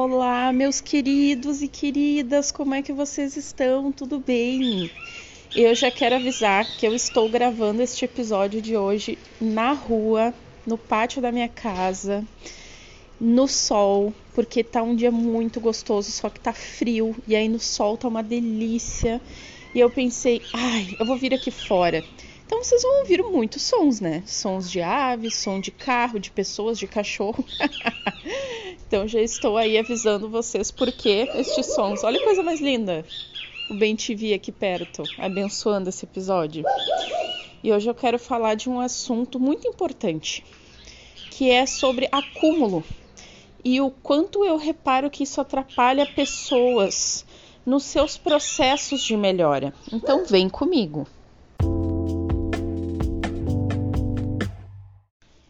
Olá, meus queridos e queridas, como é que vocês estão? Tudo bem? Eu já quero avisar que eu estou gravando este episódio de hoje na rua, no pátio da minha casa, no sol, porque tá um dia muito gostoso, só que tá frio e aí no sol tá uma delícia. E eu pensei, ai, eu vou vir aqui fora. Então vocês vão ouvir muitos sons, né? Sons de aves, som de carro, de pessoas, de cachorro. então já estou aí avisando vocês por que estes sons. Olha que coisa mais linda. O Ben TV aqui perto, abençoando esse episódio. E hoje eu quero falar de um assunto muito importante, que é sobre acúmulo e o quanto eu reparo que isso atrapalha pessoas nos seus processos de melhora. Então vem comigo.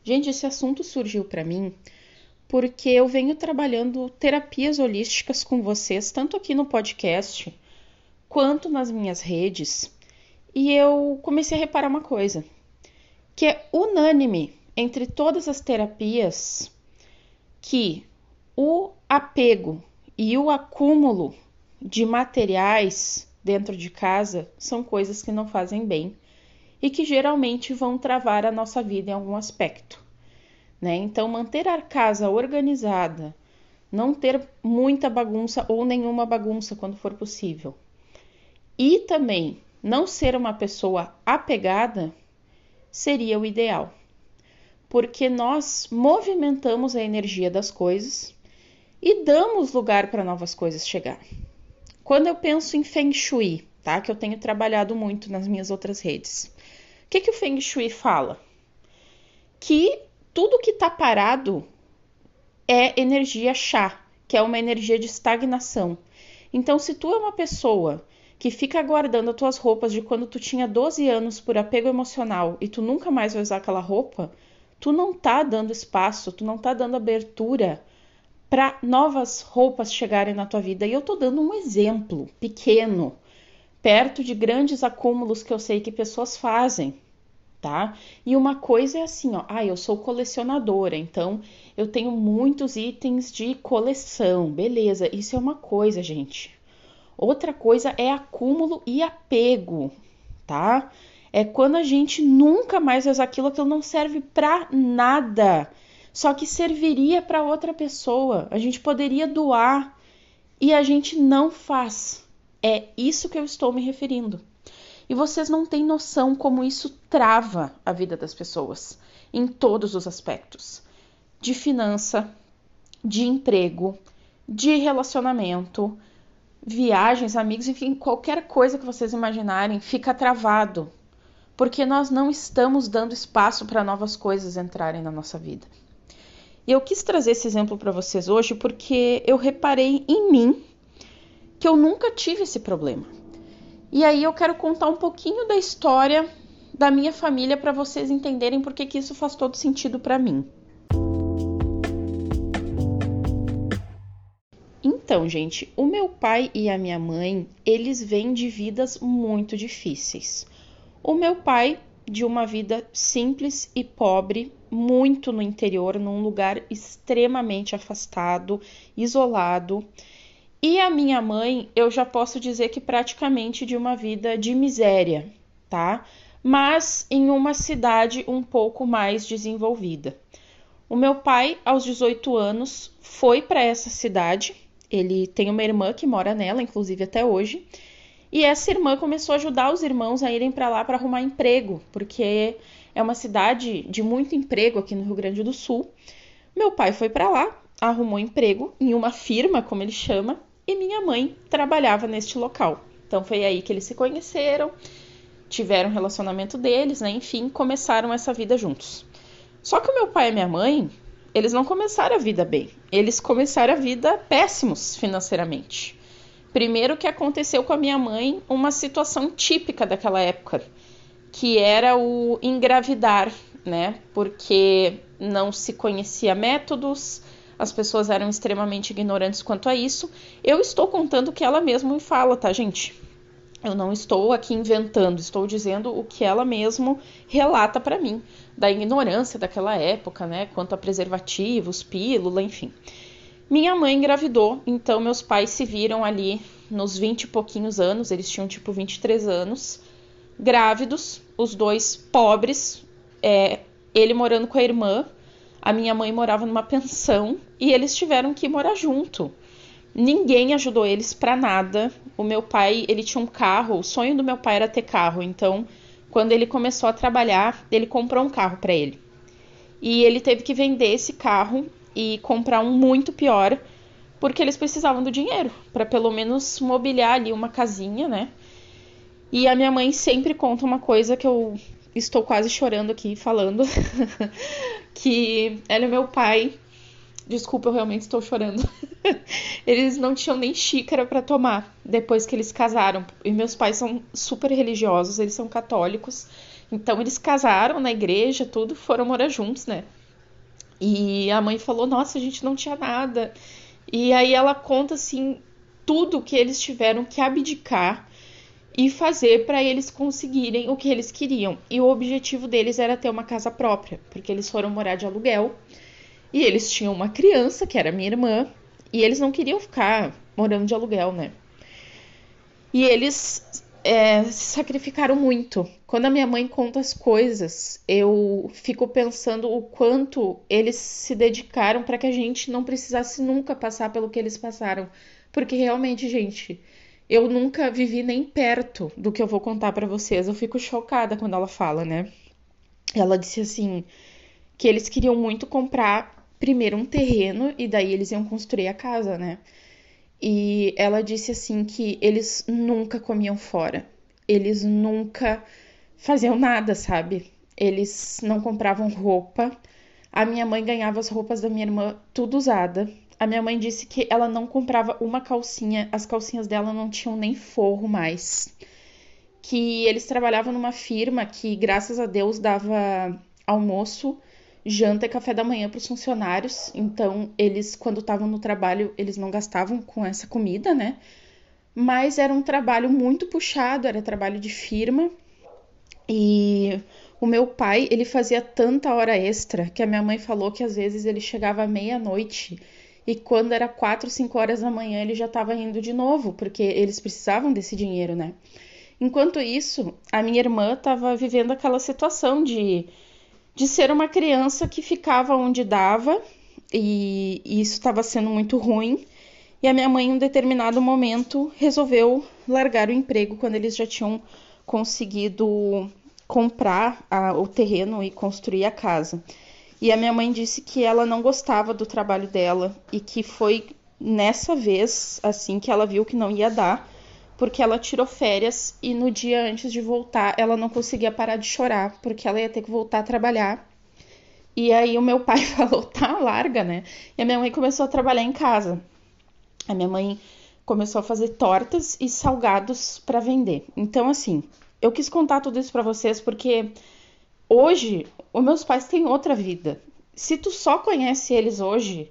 Gente, esse assunto surgiu para mim porque eu venho trabalhando terapias holísticas com vocês, tanto aqui no podcast quanto nas minhas redes, e eu comecei a reparar uma coisa, que é unânime entre todas as terapias que o apego e o acúmulo de materiais dentro de casa são coisas que não fazem bem e que geralmente vão travar a nossa vida em algum aspecto. Né? Então, manter a casa organizada, não ter muita bagunça ou nenhuma bagunça quando for possível, e também não ser uma pessoa apegada seria o ideal, porque nós movimentamos a energia das coisas e damos lugar para novas coisas chegar. Quando eu penso em Feng Shui, tá? Que eu tenho trabalhado muito nas minhas outras redes. O que, que o Feng Shui fala? Que tudo que está parado é energia chá, que é uma energia de estagnação. Então, se tu é uma pessoa que fica guardando as tuas roupas de quando tu tinha 12 anos por apego emocional e tu nunca mais vai usar aquela roupa, tu não tá dando espaço, tu não tá dando abertura para novas roupas chegarem na tua vida. E eu tô dando um exemplo pequeno perto de grandes acúmulos que eu sei que pessoas fazem, tá? E uma coisa é assim, ó, ah, eu sou colecionadora, então eu tenho muitos itens de coleção, beleza? Isso é uma coisa, gente. Outra coisa é acúmulo e apego, tá? É quando a gente nunca mais usa aquilo, aquilo não serve para nada. Só que serviria para outra pessoa. A gente poderia doar e a gente não faz. É isso que eu estou me referindo. E vocês não têm noção como isso trava a vida das pessoas em todos os aspectos: de finança, de emprego, de relacionamento, viagens, amigos, enfim, qualquer coisa que vocês imaginarem fica travado, porque nós não estamos dando espaço para novas coisas entrarem na nossa vida. E eu quis trazer esse exemplo para vocês hoje porque eu reparei em mim que eu nunca tive esse problema. E aí eu quero contar um pouquinho da história da minha família para vocês entenderem por que isso faz todo sentido para mim. Então, gente, o meu pai e a minha mãe, eles vêm de vidas muito difíceis. O meu pai de uma vida simples e pobre, muito no interior, num lugar extremamente afastado, isolado. E a minha mãe, eu já posso dizer que praticamente de uma vida de miséria, tá? Mas em uma cidade um pouco mais desenvolvida. O meu pai, aos 18 anos, foi para essa cidade. Ele tem uma irmã que mora nela, inclusive até hoje. E essa irmã começou a ajudar os irmãos a irem para lá para arrumar emprego, porque é uma cidade de muito emprego aqui no Rio Grande do Sul. Meu pai foi para lá, arrumou emprego em uma firma, como ele chama, e minha mãe trabalhava neste local. Então foi aí que eles se conheceram, tiveram relacionamento deles, né? Enfim, começaram essa vida juntos. Só que o meu pai e minha mãe, eles não começaram a vida bem. Eles começaram a vida péssimos financeiramente. Primeiro que aconteceu com a minha mãe uma situação típica daquela época, que era o engravidar, né? Porque não se conhecia métodos, as pessoas eram extremamente ignorantes quanto a isso. Eu estou contando o que ela mesma me fala, tá, gente? Eu não estou aqui inventando, estou dizendo o que ela mesma relata para mim, da ignorância daquela época, né, quanto a preservativos, pílula, enfim. Minha mãe engravidou, então meus pais se viram ali nos 20 e pouquinhos anos, eles tinham tipo 23 anos, grávidos, os dois pobres, é, ele morando com a irmã, a minha mãe morava numa pensão e eles tiveram que morar junto. Ninguém ajudou eles para nada. O meu pai, ele tinha um carro, o sonho do meu pai era ter carro, então quando ele começou a trabalhar, ele comprou um carro para ele. E ele teve que vender esse carro e comprar um muito pior, porque eles precisavam do dinheiro para pelo menos mobiliar ali uma casinha, né? E a minha mãe sempre conta uma coisa que eu estou quase chorando aqui falando, que ela e meu pai Desculpa, eu realmente estou chorando. eles não tinham nem xícara para tomar depois que eles casaram. E meus pais são super religiosos, eles são católicos. Então eles casaram na igreja, tudo, foram morar juntos, né? E a mãe falou: "Nossa, a gente não tinha nada". E aí ela conta assim tudo que eles tiveram que abdicar e fazer para eles conseguirem o que eles queriam. E o objetivo deles era ter uma casa própria, porque eles foram morar de aluguel e eles tinham uma criança, que era minha irmã, e eles não queriam ficar morando de aluguel, né? E eles é, se sacrificaram muito. Quando a minha mãe conta as coisas, eu fico pensando o quanto eles se dedicaram para que a gente não precisasse nunca passar pelo que eles passaram. Porque realmente, gente, eu nunca vivi nem perto do que eu vou contar para vocês. Eu fico chocada quando ela fala, né? Ela disse assim que eles queriam muito comprar primeiro um terreno e daí eles iam construir a casa, né? E ela disse assim que eles nunca comiam fora. Eles nunca faziam nada, sabe? Eles não compravam roupa. A minha mãe ganhava as roupas da minha irmã tudo usada. A minha mãe disse que ela não comprava uma calcinha, as calcinhas dela não tinham nem forro mais. Que eles trabalhavam numa firma que, graças a Deus, dava almoço janta e café da manhã para os funcionários. Então, eles, quando estavam no trabalho, eles não gastavam com essa comida, né? Mas era um trabalho muito puxado, era trabalho de firma. E o meu pai, ele fazia tanta hora extra que a minha mãe falou que às vezes ele chegava à meia-noite e quando era quatro, cinco horas da manhã ele já estava indo de novo, porque eles precisavam desse dinheiro, né? Enquanto isso, a minha irmã estava vivendo aquela situação de de ser uma criança que ficava onde dava e, e isso estava sendo muito ruim. E a minha mãe, em um determinado momento, resolveu largar o emprego quando eles já tinham conseguido comprar a, o terreno e construir a casa. E a minha mãe disse que ela não gostava do trabalho dela e que foi nessa vez, assim, que ela viu que não ia dar, porque ela tirou férias e no dia antes de voltar ela não conseguia parar de chorar, porque ela ia ter que voltar a trabalhar. E aí o meu pai falou: "Tá, larga, né?". E a minha mãe começou a trabalhar em casa. A minha mãe começou a fazer tortas e salgados para vender. Então assim, eu quis contar tudo isso para vocês porque hoje os meus pais têm outra vida. Se tu só conhece eles hoje,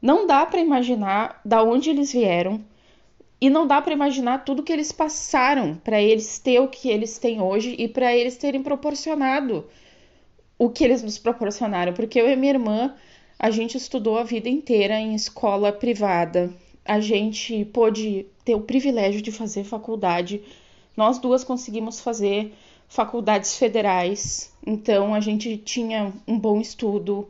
não dá para imaginar da onde eles vieram e não dá para imaginar tudo que eles passaram para eles ter o que eles têm hoje e para eles terem proporcionado o que eles nos proporcionaram. Porque eu e minha irmã, a gente estudou a vida inteira em escola privada. A gente pôde ter o privilégio de fazer faculdade. Nós duas conseguimos fazer faculdades federais. Então a gente tinha um bom estudo,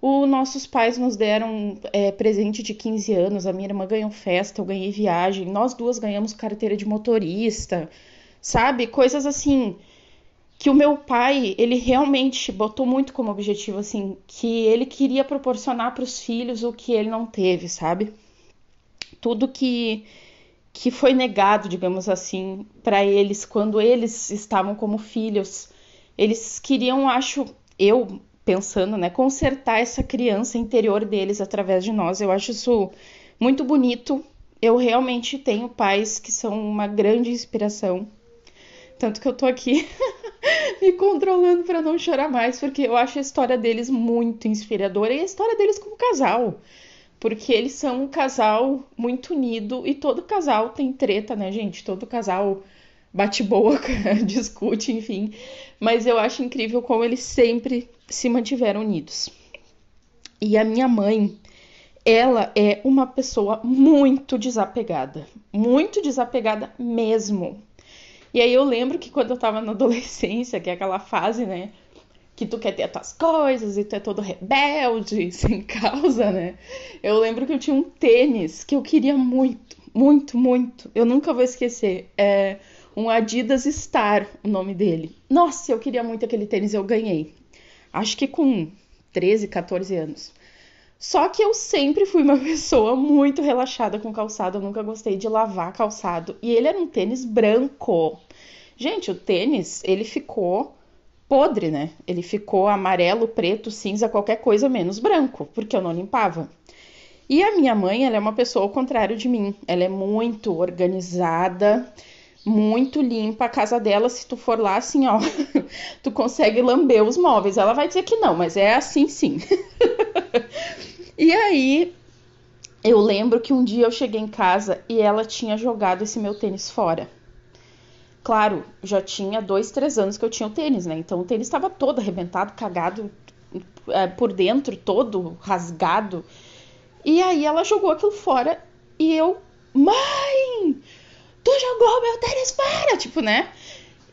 os nossos pais nos deram é, presente de 15 anos, a minha irmã ganhou festa, eu ganhei viagem, nós duas ganhamos carteira de motorista, sabe? Coisas assim que o meu pai, ele realmente botou muito como objetivo assim, que ele queria proporcionar para os filhos o que ele não teve, sabe? Tudo que que foi negado, digamos assim, para eles quando eles estavam como filhos. Eles queriam, acho, eu pensando, né, consertar essa criança interior deles através de nós. Eu acho isso muito bonito eu realmente tenho pais que são uma grande inspiração. Tanto que eu tô aqui me controlando para não chorar mais, porque eu acho a história deles muito inspiradora e a história deles como casal. Porque eles são um casal muito unido e todo casal tem treta, né, gente? Todo casal bate boca, discute, enfim. Mas eu acho incrível como eles sempre se mantiveram unidos. E a minha mãe, ela é uma pessoa muito desapegada, muito desapegada mesmo. E aí eu lembro que quando eu tava na adolescência, que é aquela fase, né, que tu quer ter as tuas coisas e tu é todo rebelde, sem causa, né? Eu lembro que eu tinha um tênis que eu queria muito, muito, muito. Eu nunca vou esquecer. É um Adidas Star, o nome dele. Nossa, eu queria muito aquele tênis, eu ganhei. Acho que com 13, 14 anos. Só que eu sempre fui uma pessoa muito relaxada com calçado, eu nunca gostei de lavar calçado. E ele era um tênis branco. Gente, o tênis, ele ficou podre, né? Ele ficou amarelo, preto, cinza, qualquer coisa menos branco, porque eu não limpava. E a minha mãe, ela é uma pessoa ao contrário de mim. Ela é muito organizada muito limpa a casa dela. Se tu for lá, assim, ó, tu consegue lamber os móveis. Ela vai dizer que não, mas é assim sim. e aí, eu lembro que um dia eu cheguei em casa e ela tinha jogado esse meu tênis fora. Claro, já tinha dois, três anos que eu tinha o tênis, né? Então o tênis estava todo arrebentado, cagado é, por dentro, todo rasgado. E aí ela jogou aquilo fora e eu, mãe, tu jogou meu tênis fora, tipo, né?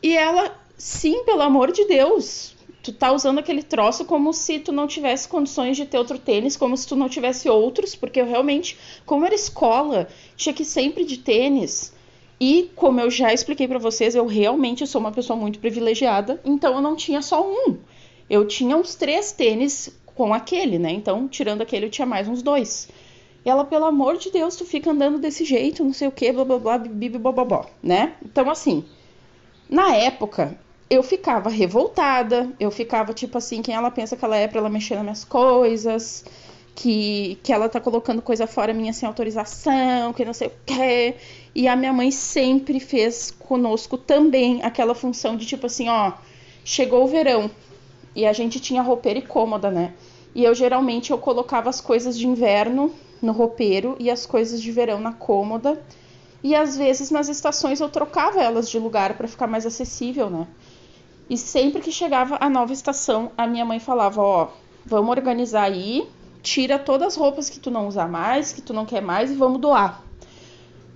E ela, sim, pelo amor de Deus, tu tá usando aquele troço como se tu não tivesse condições de ter outro tênis, como se tu não tivesse outros, porque eu realmente, como era escola, tinha que sempre de tênis. E como eu já expliquei para vocês, eu realmente sou uma pessoa muito privilegiada, então eu não tinha só um. Eu tinha uns três tênis com aquele, né? Então, tirando aquele, eu tinha mais uns dois. Ela, pelo amor de Deus, tu fica andando desse jeito, não sei o que, blá blá blá, bibi bobobó, né? Então, assim, na época, eu ficava revoltada, eu ficava tipo assim, quem ela pensa que ela é pra ela mexer nas minhas coisas, que, que ela tá colocando coisa fora minha sem autorização, que não sei o que. E a minha mãe sempre fez conosco também aquela função de tipo assim, ó, chegou o verão e a gente tinha roupeira e cômoda, né? E eu geralmente eu colocava as coisas de inverno no roupeiro e as coisas de verão na cômoda. E às vezes nas estações eu trocava elas de lugar para ficar mais acessível, né? E sempre que chegava a nova estação, a minha mãe falava: Ó, vamos organizar aí, tira todas as roupas que tu não usa mais, que tu não quer mais e vamos doar.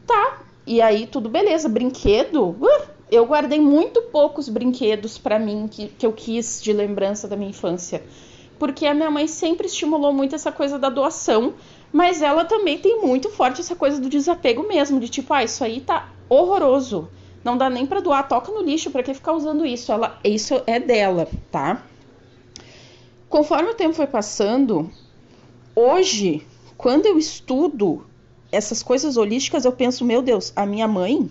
Tá, e aí tudo beleza. Brinquedo, uh, eu guardei muito poucos brinquedos para mim que, que eu quis de lembrança da minha infância. Porque a minha mãe sempre estimulou muito essa coisa da doação, mas ela também tem muito forte essa coisa do desapego mesmo, de tipo, ah, isso aí tá horroroso. Não dá nem para doar, toca no lixo, para que ficar usando isso? Ela, isso é dela, tá? Conforme o tempo foi passando, hoje, quando eu estudo essas coisas holísticas, eu penso, meu Deus, a minha mãe,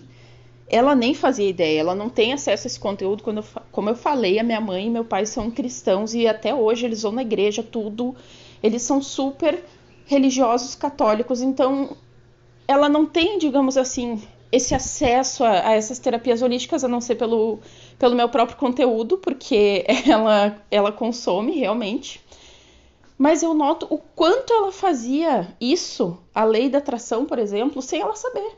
ela nem fazia ideia, ela não tem acesso a esse conteúdo. Quando eu, como eu falei, a minha mãe e meu pai são cristãos e até hoje eles vão na igreja, tudo. Eles são super religiosos católicos, então ela não tem, digamos assim, esse acesso a, a, essas terapias holísticas, a não ser pelo, pelo meu próprio conteúdo, porque ela, ela consome realmente. Mas eu noto o quanto ela fazia isso, a lei da atração, por exemplo, sem ela saber.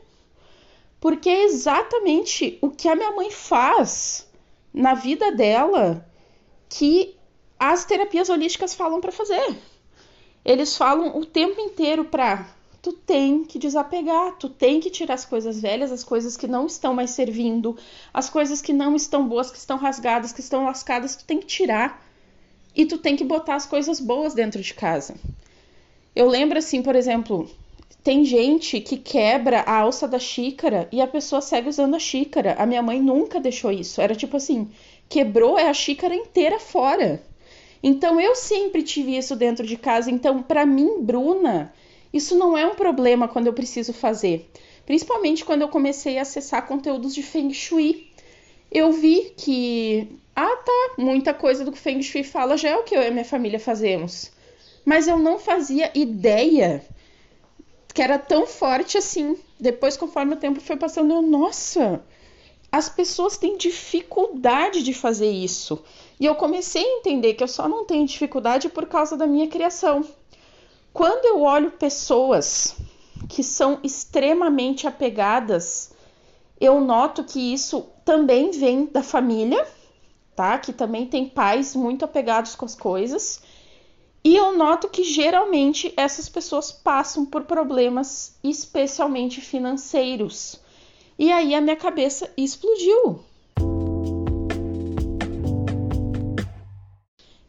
Porque é exatamente o que a minha mãe faz na vida dela que as terapias holísticas falam para fazer eles falam o tempo inteiro para tu tem que desapegar, tu tem que tirar as coisas velhas, as coisas que não estão mais servindo, as coisas que não estão boas, que estão rasgadas, que estão lascadas, tu tem que tirar. E tu tem que botar as coisas boas dentro de casa. Eu lembro assim, por exemplo, tem gente que quebra a alça da xícara e a pessoa segue usando a xícara. A minha mãe nunca deixou isso. Era tipo assim, quebrou é a xícara inteira fora. Então eu sempre tive isso dentro de casa. Então, para mim, Bruna, isso não é um problema quando eu preciso fazer. Principalmente quando eu comecei a acessar conteúdos de Feng Shui. Eu vi que, ah tá, muita coisa do que Feng Shui fala já é o que eu e minha família fazemos. Mas eu não fazia ideia que era tão forte assim. Depois, conforme o tempo foi passando, eu, nossa, as pessoas têm dificuldade de fazer isso. E eu comecei a entender que eu só não tenho dificuldade por causa da minha criação. Quando eu olho pessoas que são extremamente apegadas, eu noto que isso também vem da família, tá? Que também tem pais muito apegados com as coisas. E eu noto que geralmente essas pessoas passam por problemas, especialmente financeiros. E aí a minha cabeça explodiu.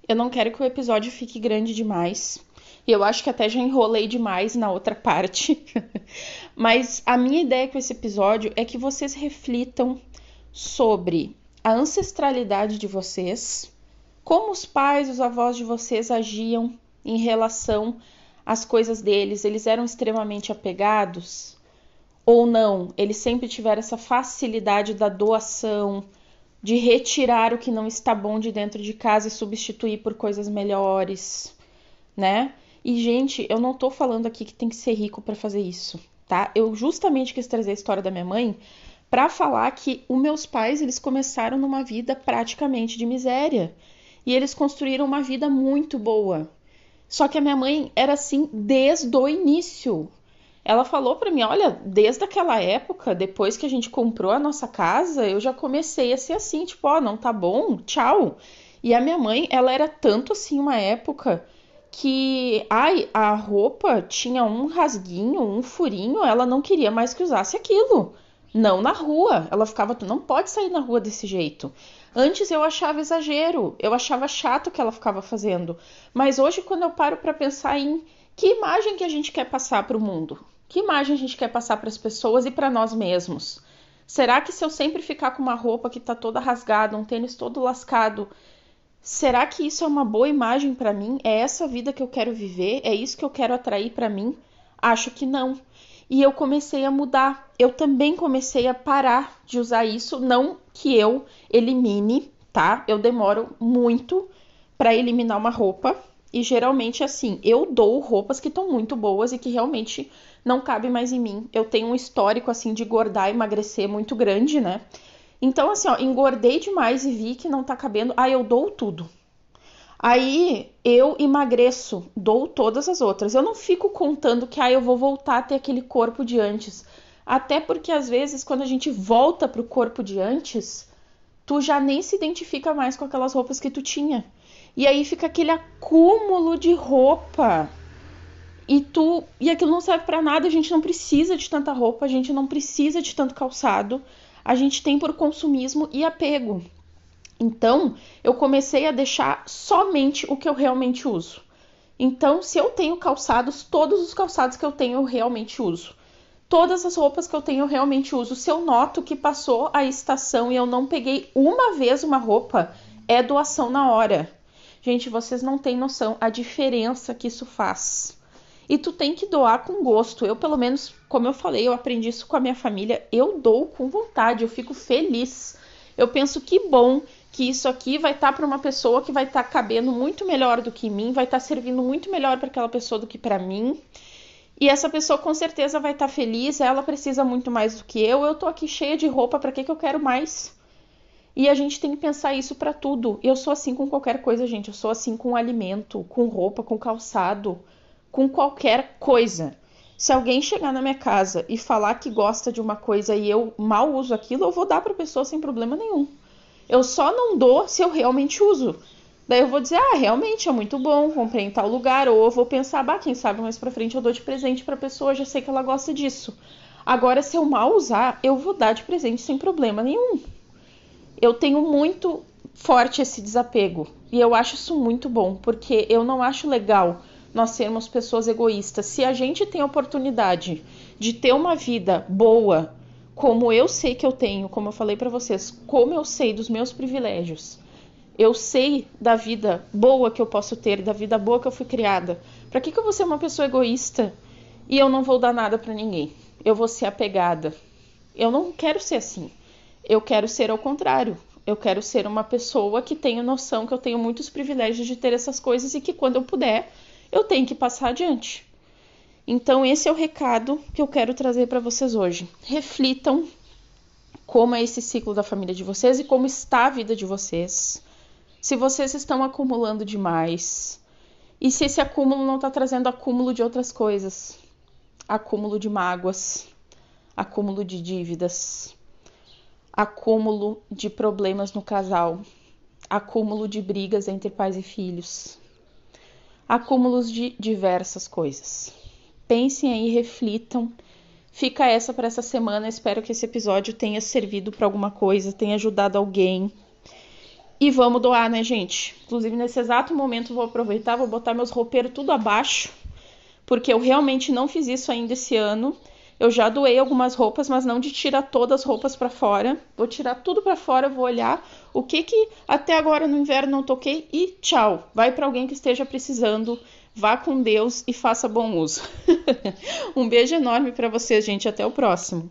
Eu não quero que o episódio fique grande demais. E eu acho que até já enrolei demais na outra parte. Mas a minha ideia com esse episódio é que vocês reflitam sobre a ancestralidade de vocês, como os pais, os avós de vocês agiam em relação às coisas deles? Eles eram extremamente apegados ou não? Eles sempre tiveram essa facilidade da doação, de retirar o que não está bom de dentro de casa e substituir por coisas melhores, né? E gente, eu não tô falando aqui que tem que ser rico para fazer isso, tá? Eu justamente quis trazer a história da minha mãe para falar que os meus pais, eles começaram numa vida praticamente de miséria e eles construíram uma vida muito boa. Só que a minha mãe era assim desde o início. Ela falou para mim: olha, desde aquela época, depois que a gente comprou a nossa casa, eu já comecei a ser assim, tipo, ó, oh, não tá bom, tchau. E a minha mãe, ela era tanto assim uma época que ai, a roupa tinha um rasguinho, um furinho, ela não queria mais que usasse aquilo. Não na rua. Ela ficava, tu não pode sair na rua desse jeito. Antes eu achava exagero, eu achava chato o que ela ficava fazendo. Mas hoje, quando eu paro para pensar em que imagem que a gente quer passar para o mundo, que imagem a gente quer passar para as pessoas e para nós mesmos. Será que se eu sempre ficar com uma roupa que está toda rasgada, um tênis todo lascado, será que isso é uma boa imagem para mim? É essa vida que eu quero viver? É isso que eu quero atrair para mim? Acho que não. E eu comecei a mudar. Eu também comecei a parar de usar isso, não que eu elimine, tá? Eu demoro muito para eliminar uma roupa e geralmente assim, eu dou roupas que estão muito boas e que realmente não cabem mais em mim. Eu tenho um histórico assim de engordar e emagrecer muito grande, né? Então assim, ó, engordei demais e vi que não tá cabendo, aí eu dou tudo. Aí eu emagreço, dou todas as outras. Eu não fico contando que ah, eu vou voltar a ter aquele corpo de antes. Até porque às vezes quando a gente volta pro corpo de antes, tu já nem se identifica mais com aquelas roupas que tu tinha. E aí fica aquele acúmulo de roupa. E tu, e aquilo não serve para nada, a gente não precisa de tanta roupa, a gente não precisa de tanto calçado. A gente tem por consumismo e apego. Então, eu comecei a deixar somente o que eu realmente uso. Então, se eu tenho calçados, todos os calçados que eu tenho eu realmente uso todas as roupas que eu tenho eu realmente uso. Se eu noto que passou a estação e eu não peguei uma vez uma roupa, é doação na hora. Gente, vocês não têm noção a diferença que isso faz. E tu tem que doar com gosto. Eu, pelo menos, como eu falei, eu aprendi isso com a minha família. Eu dou com vontade, eu fico feliz. Eu penso que bom que isso aqui vai estar tá para uma pessoa que vai estar tá cabendo muito melhor do que mim, vai estar tá servindo muito melhor para aquela pessoa do que para mim. E essa pessoa com certeza vai estar tá feliz, ela precisa muito mais do que eu. Eu tô aqui cheia de roupa, para que que eu quero mais? E a gente tem que pensar isso para tudo. Eu sou assim com qualquer coisa, gente. Eu sou assim com alimento, com roupa, com calçado, com qualquer coisa. Se alguém chegar na minha casa e falar que gosta de uma coisa e eu mal uso aquilo, eu vou dar para pessoa sem problema nenhum. Eu só não dou se eu realmente uso. Daí eu vou dizer, ah, realmente é muito bom, comprei em tal lugar, ou eu vou pensar, bah, quem sabe mais pra frente eu dou de presente pra pessoa, já sei que ela gosta disso. Agora, se eu mal usar, eu vou dar de presente sem problema nenhum. Eu tenho muito forte esse desapego e eu acho isso muito bom, porque eu não acho legal nós sermos pessoas egoístas. Se a gente tem a oportunidade de ter uma vida boa, como eu sei que eu tenho, como eu falei para vocês, como eu sei dos meus privilégios, eu sei da vida boa que eu posso ter, da vida boa que eu fui criada. Para que, que eu vou ser uma pessoa egoísta e eu não vou dar nada para ninguém? Eu vou ser apegada. Eu não quero ser assim. Eu quero ser ao contrário. Eu quero ser uma pessoa que tenha noção que eu tenho muitos privilégios de ter essas coisas e que quando eu puder, eu tenho que passar adiante. Então, esse é o recado que eu quero trazer para vocês hoje. Reflitam como é esse ciclo da família de vocês e como está a vida de vocês. Se vocês estão acumulando demais e se esse acúmulo não está trazendo acúmulo de outras coisas, acúmulo de mágoas, acúmulo de dívidas, acúmulo de problemas no casal, acúmulo de brigas entre pais e filhos, acúmulos de diversas coisas pensem aí, reflitam. Fica essa para essa semana. Espero que esse episódio tenha servido para alguma coisa, tenha ajudado alguém. E vamos doar, né, gente? Inclusive, nesse exato momento, vou aproveitar, vou botar meus roupeiros tudo abaixo, porque eu realmente não fiz isso ainda esse ano. Eu já doei algumas roupas, mas não de tirar todas as roupas para fora. Vou tirar tudo para fora, vou olhar o que que até agora no inverno não toquei e tchau. Vai para alguém que esteja precisando Vá com Deus e faça bom uso. um beijo enorme para vocês, gente. Até o próximo.